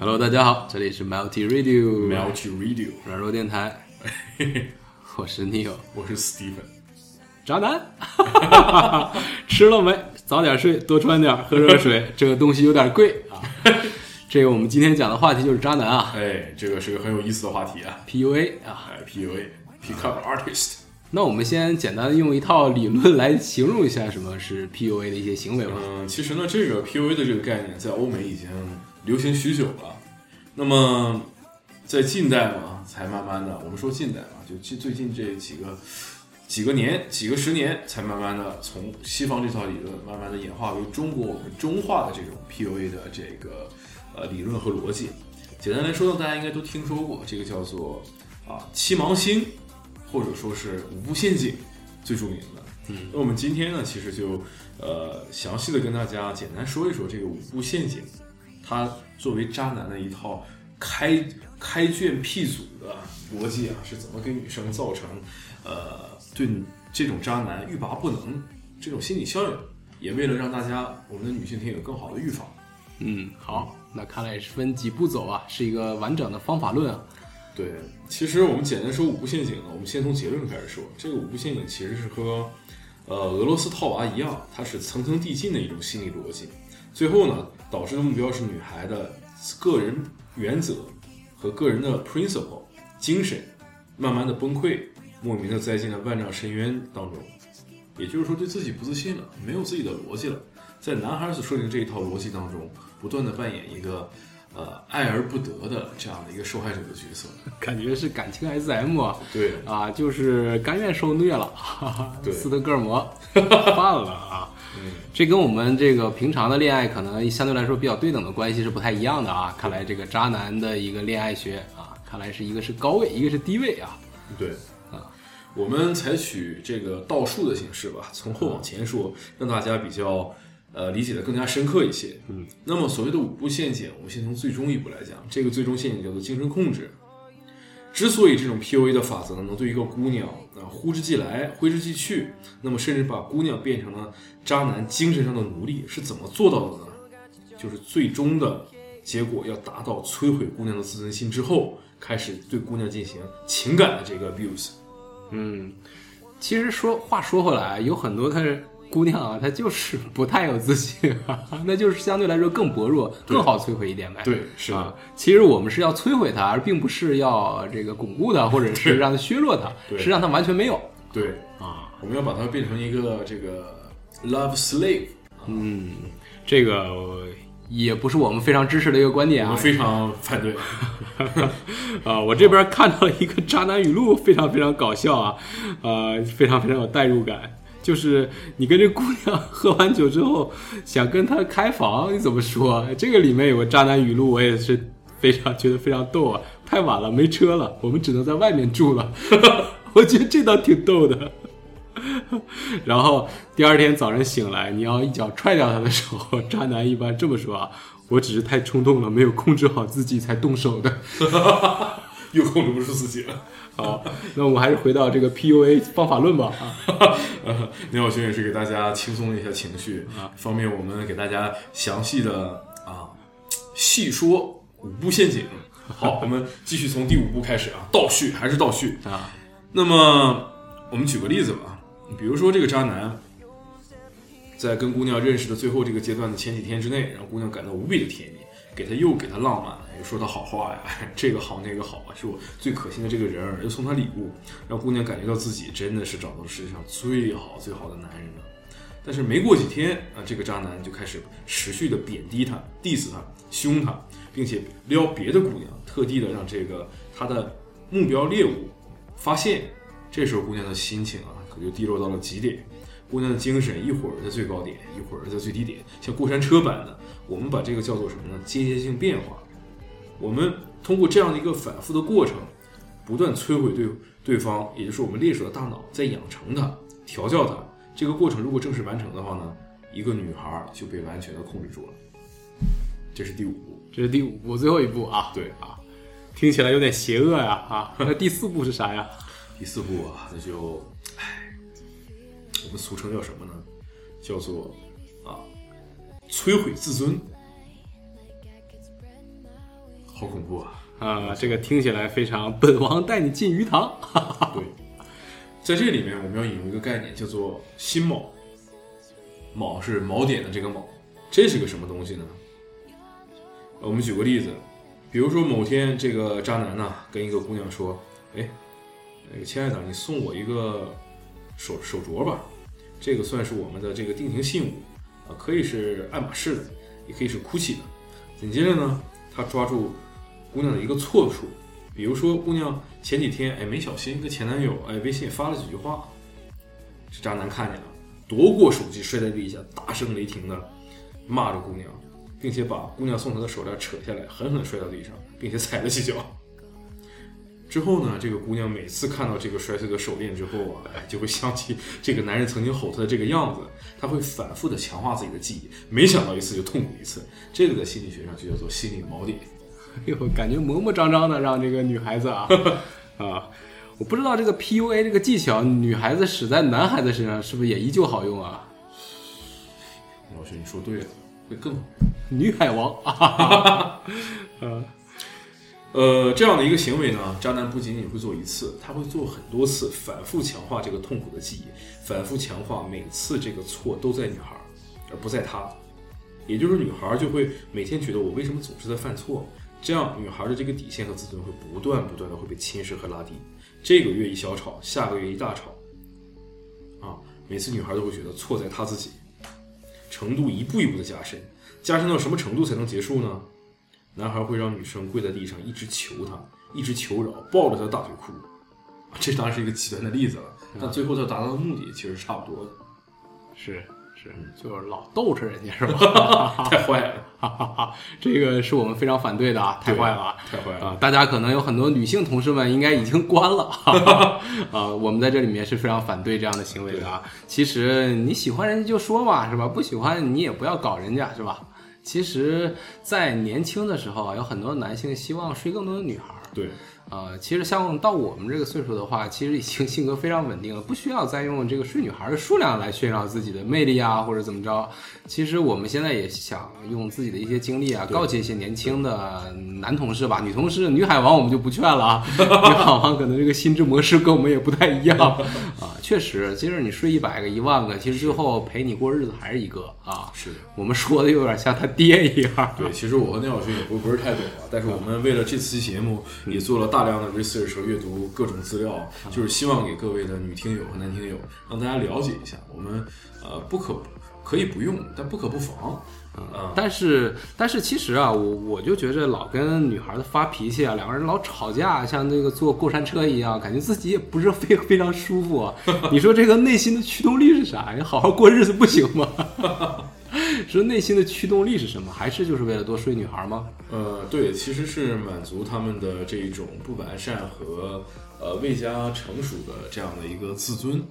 Hello，大家好，这里是 Multi Radio Multi Radio，软弱电台，我是 Neil，我是 Steven，渣男，吃了没？早点睡，多穿点，喝热水，这个东西有点贵啊。这个我们今天讲的话题就是渣男啊哎，这个是个很有意思的话题啊。，PUA 啊。哎，PUA，Pickup Artist。那我们先简单用一套理论来形容一下什么是 PUA 的一些行为吧。嗯，其实呢，这个 PUA 的这个概念在欧美已经流行许久了。那么在近代嘛，才慢慢的，我们说近代嘛，就近最近这几个几个年、几个十年，才慢慢的从西方这套理论，慢慢的演化为中国我们中化的这种 PUA 的这个呃理论和逻辑。简单来说呢，大家应该都听说过，这个叫做啊七芒星，或者说是五步陷阱，最著名的。嗯，那我们今天呢，其实就呃详细的跟大家简单说一说这个五步陷阱，它作为渣男的一套开开卷辟祖的逻辑啊，是怎么给女生造成呃对这种渣男欲罢不能这种心理效应，也为了让大家我们的女性听友更好的预防。嗯，好，那看来也是分几步走啊，是一个完整的方法论啊。对，其实我们简单说五步陷阱呢，我们先从结论开始说。这个五步陷阱其实是和呃俄罗斯套娃一样，它是层层递进的一种心理逻辑。最后呢，导致的目标是女孩的个人原则和个人的 principle 精神慢慢的崩溃，莫名的栽进了万丈深渊当中。也就是说，对自己不自信了，没有自己的逻辑了。在男孩所设定这一套逻辑当中，不断的扮演一个呃爱而不得的这样的一个受害者的角色。感觉是感情 SM 啊，对，啊，就是甘愿受虐了，哈哈，对斯德哥尔摩 犯了啊。嗯，这跟我们这个平常的恋爱可能相对来说比较对等的关系是不太一样的啊。看来这个渣男的一个恋爱学啊，看来是一个是高位，一个是低位啊。对啊，我们采取这个倒数的形式吧，从后往前说，让大家比较呃理解的更加深刻一些。嗯，那么所谓的五步陷阱，我们先从最终一步来讲，这个最终陷阱叫做精神控制。之所以这种 PUA 的法则能对一个姑娘啊呼之即来挥之即去，那么甚至把姑娘变成了渣男精神上的奴隶，是怎么做到的呢？就是最终的结果要达到摧毁姑娘的自尊心之后，开始对姑娘进行情感的这个 abuse。嗯，其实说话说回来，有很多他是姑娘啊，她就是不太有自信、啊，那就是相对来说更薄弱，更好摧毁一点呗。对，是，啊，其实我们是要摧毁它，而并不是要这个巩固它，或者是让它削弱它，是让它完全没有对，啊。我们要把它变成一个这个 love slave，嗯，这个也不是我们非常支持的一个观点啊我们。非常反对。啊，我这边看到了一个渣男语录，非常非常搞笑啊，呃，非常非常有代入感。就是你跟这姑娘喝完酒之后，想跟她开房，你怎么说？这个里面有个渣男语录，我也是非常觉得非常逗啊。太晚了，没车了，我们只能在外面住了。我觉得这倒挺逗的。然后第二天早上醒来，你要一脚踹掉他的时候，渣男一般这么说啊：“我只是太冲动了，没有控制好自己才动手的。又控制不住自己了。”好，那我们还是回到这个 PUA 方法论吧。啊，呃，那我兄也是给大家轻松一下情绪啊，方便我们给大家详细的啊细说五步陷阱。好，我们继续从第五步开始啊，倒叙还是倒叙。啊，那么我们举个例子吧，比如说这个渣男在跟姑娘认识的最后这个阶段的前几天之内，让姑娘感到无比的甜蜜，给他又给他浪漫，又说他好话呀，这个好那个好啊，是我最可心的这个人儿，又送他礼物，让姑娘感觉到自己真的是找到世界上最好最好的男人了。但是没过几天啊，这个渣男就开始持续的贬低她、diss 她、凶她，并且撩别的姑娘，特地的让这个他的目标猎物发现。这时候姑娘的心情啊，可就低落到了极点。姑娘的精神一会儿在最高点，一会儿在最低点，像过山车般的。我们把这个叫做什么呢？间歇性变化。我们通过这样的一个反复的过程，不断摧毁对对方，也就是我们猎手的大脑，在养成它、调教它。这个过程如果正式完成的话呢，一个女孩就被完全的控制住了。这是第五步。这是第五步，最后一步啊。对啊，听起来有点邪恶呀啊。那第四步是啥呀？第四步啊，那就，唉，我们俗称叫什么呢？叫做啊，摧毁自尊。好恐怖啊！啊，这个听起来非常本王带你进鱼塘。对，在这里面我们要引入一个概念，叫做心锚。锚是锚点的这个锚，这是个什么东西呢？我们举个例子，比如说某天这个渣男呢跟一个姑娘说：“哎，那个亲爱的，你送我一个手手镯吧，这个算是我们的这个定情信物啊，可以是爱马仕的，也可以是 GUCCI 的。”紧接着呢，他抓住姑娘的一个错处，比如说姑娘前几天哎没小心跟前男友哎微信发了几句话，这渣男看见了，夺过手机摔在地下，大声雷霆的骂着姑娘，并且把姑娘送他的手链扯下来，狠狠摔到地上，并且踩了几脚。之后呢，这个姑娘每次看到这个摔碎的手链之后啊，哎，就会想起这个男人曾经吼她的这个样子，她会反复的强化自己的记忆，每想到一次就痛苦一次。这个在心理学上就叫做心理锚点。哎呦，感觉磨磨张张的，让这个女孩子啊 啊，我不知道这个 PUA 这个技巧，女孩子使在男孩子身上是不是也依旧好用啊？老师，你说对了，会更好。女海王 啊，嗯。呃，这样的一个行为呢，渣男不仅仅会做一次，他会做很多次，反复强化这个痛苦的记忆，反复强化每次这个错都在女孩，而不在他。也就是女孩就会每天觉得我为什么总是在犯错，这样女孩的这个底线和自尊会不断不断的会被侵蚀和拉低。这个月一小吵，下个月一大吵，啊，每次女孩都会觉得错在她自己，程度一步一步的加深，加深到什么程度才能结束呢？男孩会让女生跪在地上，一直求他，一直求饶，抱着他大腿哭。这当然是一个极端的例子了，但最后他达到的目的其实是差不多的。是是，就是老逗着人家是吧？太坏了，这个是我们非常反对的啊！太坏了，太坏了啊！大家可能有很多女性同事们应该已经关了啊！我们在这里面是非常反对这样的行为的啊！其实你喜欢人家就说嘛，是吧？不喜欢你也不要搞人家，是吧？其实，在年轻的时候啊，有很多男性希望睡更多的女孩儿。对。呃，其实像到我们这个岁数的话，其实已经 性格非常稳定了，不需要再用这个睡女孩的数量来炫耀自己的魅力啊，或者怎么着。其实我们现在也想用自己的一些经历啊，告诫一些年轻的男同事吧，女同事、女海王我们就不劝了啊。女海王可能这个心智模式跟我们也不太一样啊。确实，其实你睡一百个、一万个，其实最后陪你过日子还是一个啊。是的我们说的有点像他爹一样。对，其实我和聂小军也不不是太懂啊，但是我们为了这次节目也做了大。大量的 research 和阅读各种资料，就是希望给各位的女听友和男听友，让大家了解一下，我们呃不可可以不用，但不可不防啊。但是但是其实啊，我我就觉着老跟女孩子发脾气啊，两个人老吵架，像那个坐过山车一样，感觉自己也不是非非常舒服。你说这个内心的驱动力是啥？你好好过日子不行吗？说内心的驱动力是什么？还是就是为了多睡女孩吗？呃，对，其实是满足他们的这种不完善和呃未加成熟的这样的一个自尊。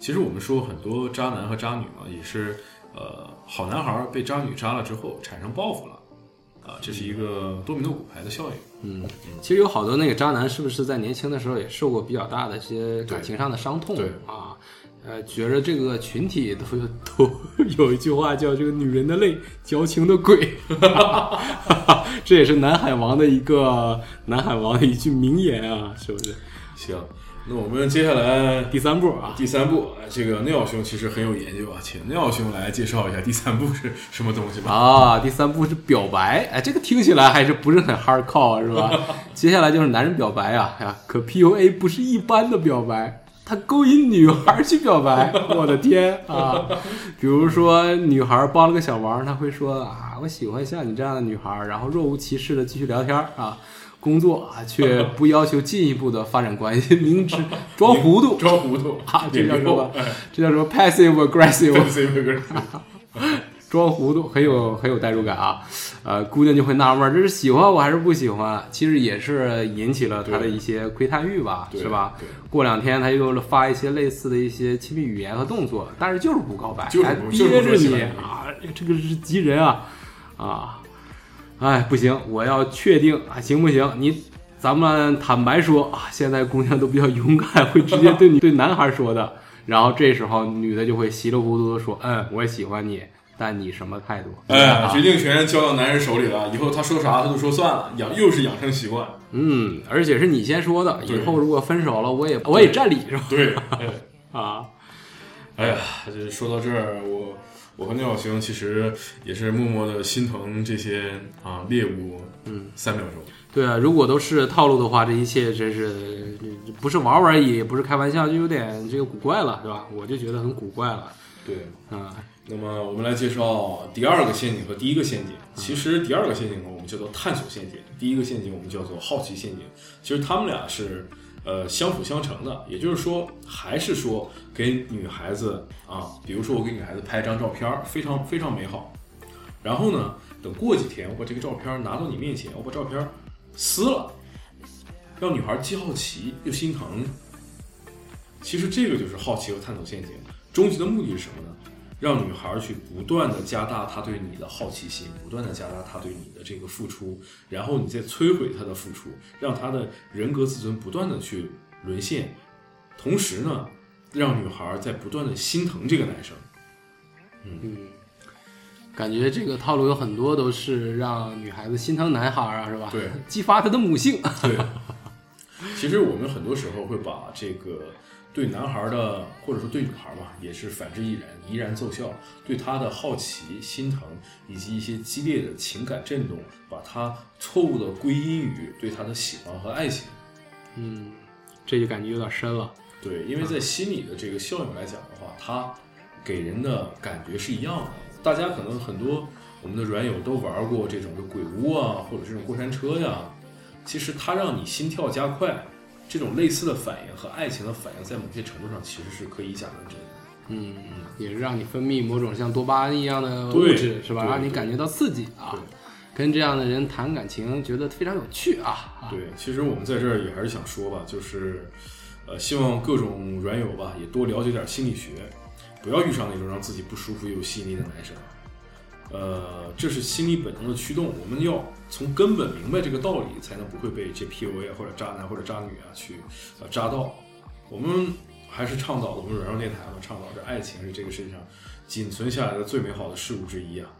其实我们说很多渣男和渣女嘛，也是呃好男孩被渣女渣了之后产生报复了啊，这是一个多米诺骨牌的效应。嗯，其实有好多那个渣男是不是在年轻的时候也受过比较大的一些感情上的伤痛？对啊。呃，觉着这个群体都都有一句话叫“这个女人的泪，矫情的鬼”，这也是南海王的一个南海王的一句名言啊，是不是？行，那我们接下来第三步啊，第三步，这个内奥兄其实很有研究啊，请内奥兄来介绍一下第三步是什么东西吧。啊，第三步是表白，哎，这个听起来还是不是很 hard core 是吧？接下来就是男人表白啊，呀，可 PUA 不是一般的表白。他勾引女孩去表白，我的天啊！比如说，女孩帮了个小忙，他会说啊，我喜欢像你这样的女孩，然后若无其事的继续聊天啊，工作啊，却 不要求进一步的发展关系，明知装糊涂，装糊涂啊，这叫什么？这叫什么？passive aggressive。装糊涂很有很有代入感啊，呃，姑娘就会纳闷，这是喜欢我还是不喜欢？其实也是引起了他的一些窥探欲吧，是吧？过两天他又发一些类似的一些亲密语言和动作，但是就是不告白，还憋着你啊，这个是急人啊啊！哎，不行，我要确定啊，行不行？你咱们坦白说啊，现在姑娘都比较勇敢，会直接对你对男孩说的，然后这时候女的就会稀里糊涂的说，嗯，我喜欢你。但你什么态度？哎，啊决定权交到男人手里了，以后他说啥他就说算了，养又是养成习惯。嗯，而且是你先说的，以后如果分手了，我也我也占理是吧？对，哎啊，哎呀，这说到这儿，我我和廖小星其实也是默默的心疼这些啊猎物，嗯，三秒钟。对啊，如果都是套路的话，这一切真是不是玩玩而已，也不是开玩笑，就有点这个古怪了，是吧？我就觉得很古怪了对，啊。那么我们来介绍第二个陷阱和第一个陷阱。其实第二个陷阱呢，我们叫做探索陷阱；第一个陷阱我们叫做好奇陷阱。其实他们俩是呃相辅相成的，也就是说，还是说给女孩子啊，比如说我给女孩子拍张照片，非常非常美好，然后呢，等过几天我把这个照片拿到你面前，我把照片撕了，让女孩既好奇又心疼。其实这个就是好奇和探索陷阱，终极的目的是什么呢？让女孩去不断的加大她对你的好奇心，不断的加大她对你的这个付出，然后你再摧毁她的付出，让她的人格自尊不断的去沦陷，同时呢，让女孩在不断的心疼这个男生。嗯感觉这个套路有很多都是让女孩子心疼男孩啊，是吧？对，激发她的母性。对，其实我们很多时候会把这个对男孩的，或者说对女孩吧，也是反之亦然，怡然奏效，对他的好奇、心疼以及一些激烈的情感震动，把他错误的归因于对他的喜欢和爱情。嗯，这就感觉有点深了。对，因为在心理的这个效应来讲的话，它给人的感觉是一样的。大家可能很多我们的软友都玩过这种的鬼屋啊，或者这种过山车呀。其实它让你心跳加快，这种类似的反应和爱情的反应，在某些程度上其实是可以以假乱真的。嗯，也是让你分泌某种像多巴胺一样的物对质，是吧？让你感觉到刺激啊对。跟这样的人谈感情，觉得非常有趣啊。啊对，其实我们在这儿也还是想说吧，就是，呃，希望各种软友吧也多了解点心理学，不要遇上那种让自己不舒服又有吸引力的男生。呃，这是心理本能的驱动，我们要从根本明白这个道理，才能不会被这 PUA 或者渣男或者渣女啊去呃渣到。我们还是倡导的，我们软弱电台嘛，倡导着爱情是这个世界上仅存下来的最美好的事物之一啊。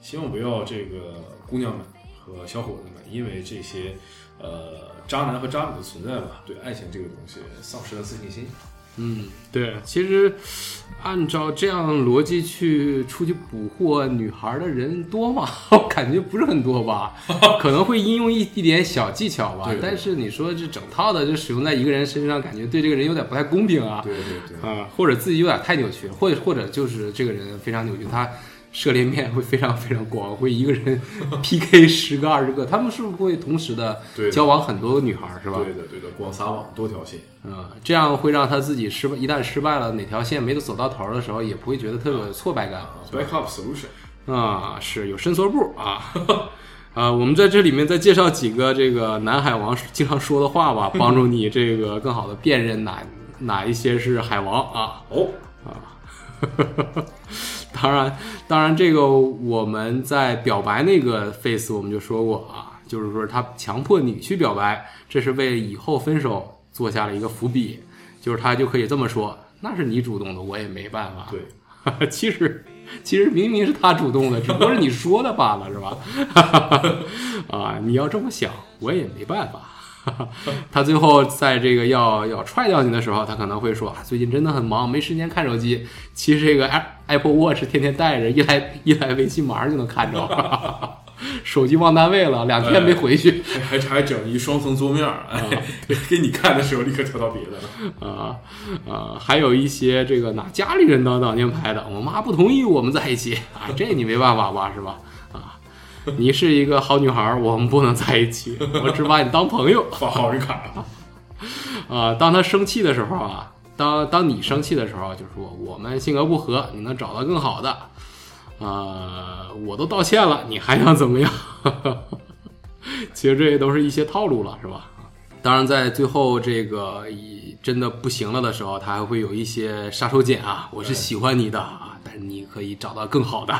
希望不要这个姑娘们和小伙子们因为这些呃渣男和渣女的存在吧，对爱情这个东西丧失了自信心。嗯，对，其实按照这样逻辑去出去捕获女孩的人多吗？我感觉不是很多吧，可能会应用一一点小技巧吧。对对但是你说这整套的就使用在一个人身上，感觉对这个人有点不太公平啊。对对对，啊，或者自己有点太扭曲，或者或者就是这个人非常扭曲，他涉猎面会非常非常广，会一个人 PK 十个二十个，他们是不是会同时的对交往很多个女孩儿，是吧？对的对的，广撒网多条线。嗯，这样会让他自己失败，一旦失败了，哪条线没走到头儿的时候，也不会觉得特别有挫败感。Backup solution，啊，是有伸缩步啊。啊，我们在这里面再介绍几个这个南海王经常说的话吧，帮助你这个更好的辨认哪哪一些是海王啊。哦，当然，当然，这个我们在表白那个 face 我们就说过啊，就是说他强迫你去表白，这是为以后分手做下了一个伏笔，就是他就可以这么说，那是你主动的，我也没办法。对，其实其实明明是他主动的，只不过是你说的罢了，是吧？啊，你要这么想，我也没办法。他最后在这个要要踹掉你的时候，他可能会说啊，最近真的很忙，没时间看手机。其实这个 Apple Watch 天天带着，一来 一来微信马上就能看着。手机忘单位了，两天没回去还还整一双层桌面儿，哎，给给你看的时候立刻跳到别的了。啊啊，还有一些这个拿家里人当挡箭牌的，我妈不同意我们在一起啊，这你没办法吧，是吧？啊，你是一个好女孩，我们不能在一起，我只把你当朋友。发好人卡，啊，当他生气的时候啊，当当你生气的时候，就说我们性格不合，你能找到更好的。啊，我都道歉了，你还想怎么样？其实这些都是一些套路了，是吧？当然，在最后这个以真的不行了的时候，他还会有一些杀手锏啊。我是喜欢你的啊，但是你可以找到更好的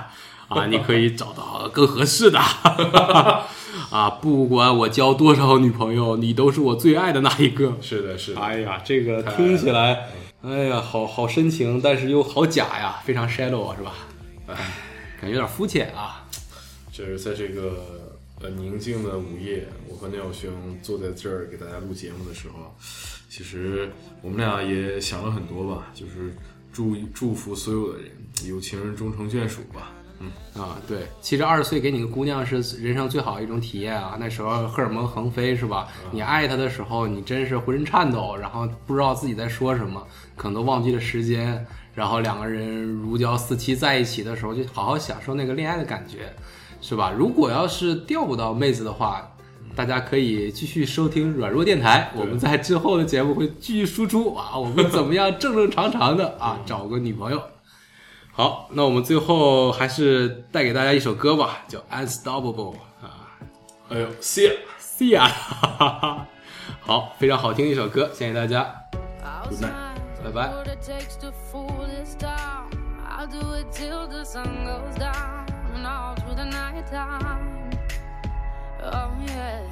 啊，你可以找到更合适的 啊。不管我交多少女朋友，你都是我最爱的那一个。是的，是的，哎呀，这个听起来，哎呀，好好深情，但是又好假呀，非常 shallow 啊，是吧？哎感觉有点肤浅啊。就是在这个呃宁静的午夜，我和廖兄坐在这儿给大家录节目的时候，其实我们俩也想了很多吧，就是祝祝福所有的人有情人终成眷属吧。嗯啊，对，其实二十岁给你个姑娘是人生最好的一种体验啊。那时候荷尔蒙横飞是吧？你爱她的时候，你真是浑身颤抖，然后不知道自己在说什么，可能都忘记了时间。然后两个人如胶似漆在一起的时候，就好好享受那个恋爱的感觉，是吧？如果要是钓不到妹子的话，大家可以继续收听软弱电台，我们在之后的节目会继续输出啊，我们怎么样正正常常的啊找个女朋友。好，那我们最后还是带给大家一首歌吧，叫《Unstoppable》啊哎呦，See ya。，See ya，哈哈好，非常好听的一首歌，献给大家。Good night. Bye bye. What it takes to fool this town. I'll do it till the sun goes down and all through the night time. Oh yeah,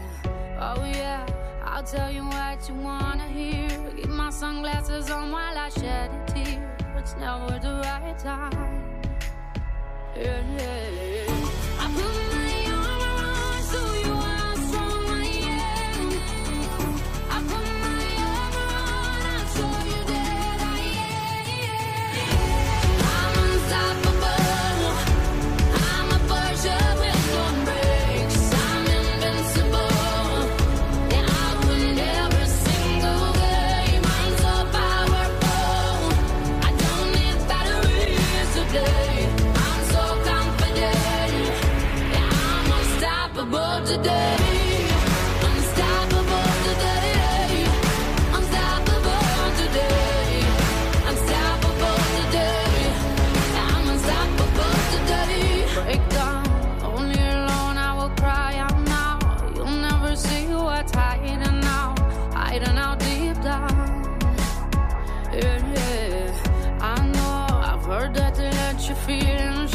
oh yeah. I'll tell you what you wanna hear. Keep my sunglasses on while I shed a tear. It's never the right time. Yeah, yeah, yeah. Yeah. I know I've heard that to let you feel and